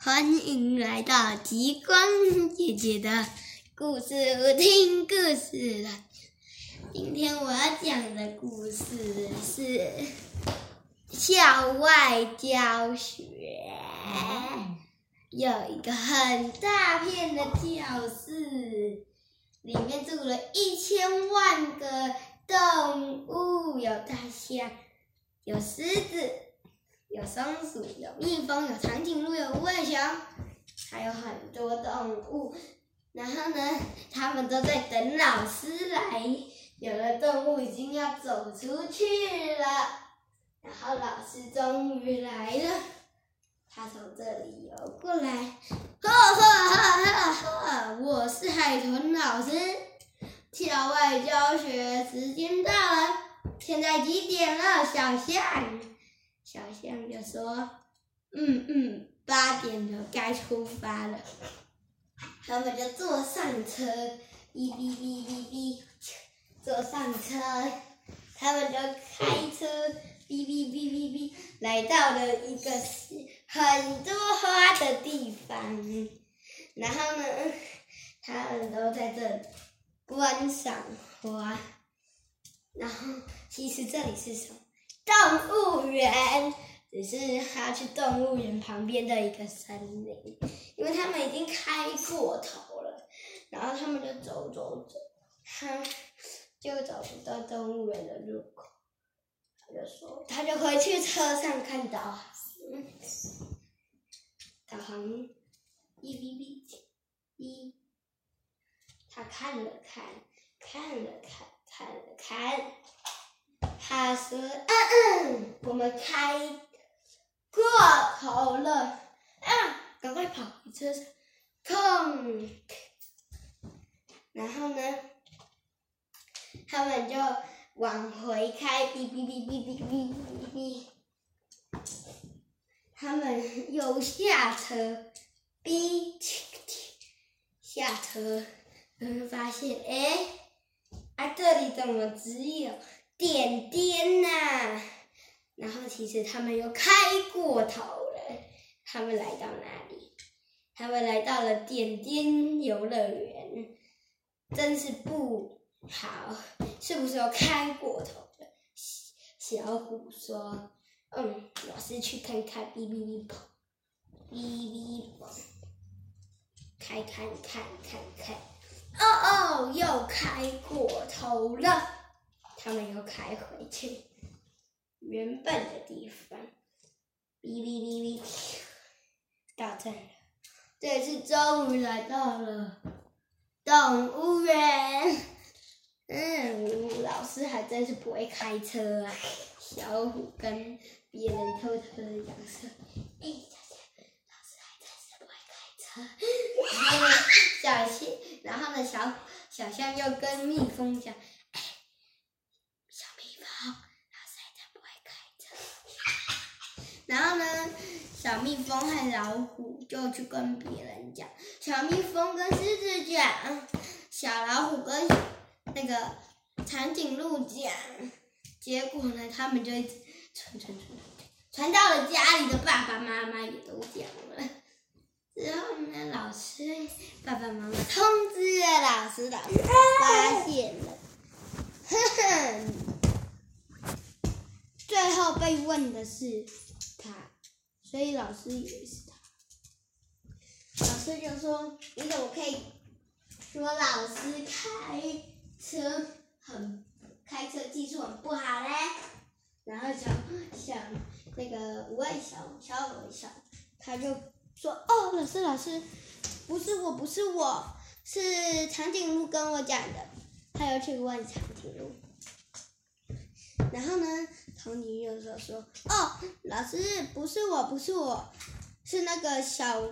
欢迎来到极光姐姐的故事屋听故事了。今天我要讲的故事是校外教学。有一个很大片的教室，里面住了一千万个动物，有大象，有狮子，有松鼠，有蜜蜂，有长颈鹿，有无尾熊，还有很多动物。然后呢，他们都在等老师来。有的动物已经要走出去了，然后老师终于来了。他从这里游过来，呵呵呵呵呵，我是海豚老师。校外教学时间到了，现在几点了？小象，小象就说：“嗯嗯，八点了，该出发了。”他们就坐上车，哔哔哔哔哔，坐上车，他们就开车。哔哔哔哔哔，来到了一个很多花的地方，然后呢，他们都在这里观赏花。然后，其实这里是什么？动物园，只是他去动物园旁边的一个森林，因为他们已经开过头了。然后他们就走走走，他就找不到动物园的入口。他就说，他就回去车上看导航，导航，一哔哔，一，他看了看，看了看，看了看，他说：“嗯嗯，我们开过头了，啊，赶快跑回车上，空。”然后呢，他们就。往回开，哔哔哔哔哔哔哔哔。他们又下车，哔哔下车，然后发现，哎，啊，这里怎么只有点点呐？然后其实他们又开过头了。他们来到哪里？他们来到了点点游乐园，真是不。好，是不是又开过头了？小虎说：“嗯，老师去看看，哔哔哔跑，哔哔跑，开看看看看，哦哦，又开过头了。他们又开回去原本的地方，哔哔哔哔，到这了。这次终于来到了动物园。”嗯，老师还真是不会开车啊！小虎跟别人偷偷的讲说：“哎，老师还真是不会开车。”然后呢小象，然后呢，小小象又跟蜜蜂讲：“哎，小蜜蜂，老师还真不会开车。”然后呢，小蜜蜂和老虎就去跟别人讲，小蜜蜂跟狮子讲，小老虎跟。那个长颈鹿讲，结果呢，他们就传传传传到了家里的爸爸妈妈也都讲了。之后呢，老师爸爸妈妈通知了老师，老师发现了，哼哼，最后被问的是他，所以老师以为是他。老师就说：“你怎么可以说老师开？”车很开车技术很不好嘞，然后小小那个五位小小五小，他就说：“哦，老师老师，不是我不是我是长颈鹿跟我讲的。”他又去问长颈鹿，然后呢，长颈鹿就说：“哦，老师不是我不是我是那个小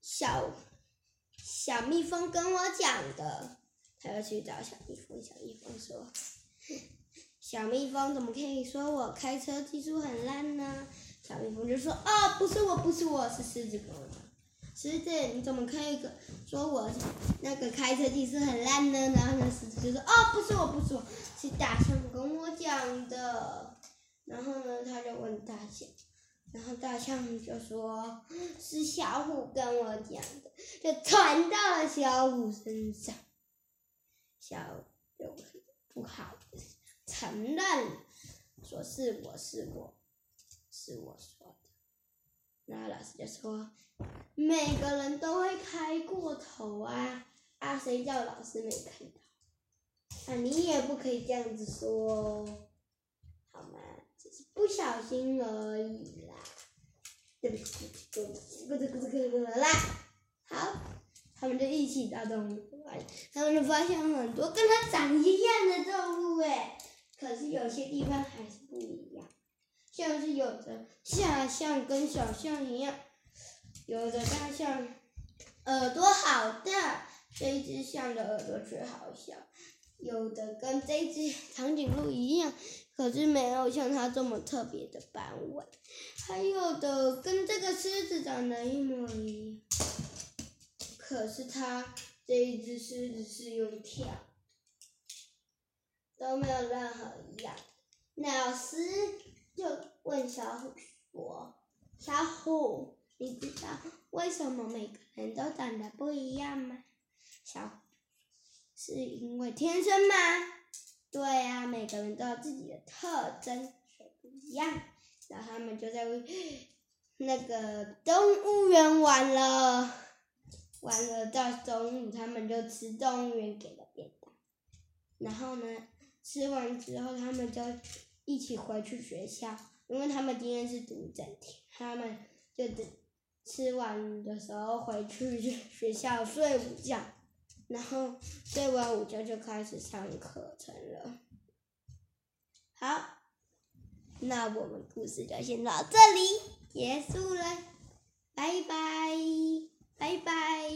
小小蜜蜂跟我讲的。”他要去找小蜜蜂，小蜜蜂说：“小蜜蜂怎么可以说我开车技术很烂呢？”小蜜蜂就说：“哦，不是我，不是我，是狮子跟我讲。狮子，你怎么可以说我那个开车技术很烂呢？”然后呢，狮子就说：“哦，不是我，不是我，是大象跟我讲的。”然后呢，他就问大象：“然后大象就说：“是小虎跟我讲的，就传到了小虎身上。”小虎不好意思承认，说是我是我是我说的。然后老师就说：“每个人都会开过头啊啊！谁叫老师没看到？啊，你也不可以这样子说，好吗？不小心而已啦。”对不起，对不起，咕噜咕噜咕噜咕噜啦。好，他们就一起到动物园，他们就发现很多跟它长一样的动物诶，可是有些地方还是不一样，像是有的大象跟小象一样，有的大象耳朵好大，这只象的耳朵却好小，有的跟这只长颈鹿一样。可是没有像它这么特别的斑纹，还有的跟这个狮子长得一模一样。可是它这一只狮子是用跳，都没有任何一样。老师就问小虎说：“小虎，你知道为什么每个人都长得不一样吗？”小虎是因为天生吗？对呀，每个人都有自己的特征，不一样。然后他们就在那个动物园玩了，玩了到中午，他们就吃动物园给的便当。然后呢，吃完之后，他们就一起回去学校，因为他们今天是读整天，他们就等吃完的时候回去学校睡午觉。然后睡完午觉就开始上课程了。好那我们故事就先到这里结束了拜拜拜拜。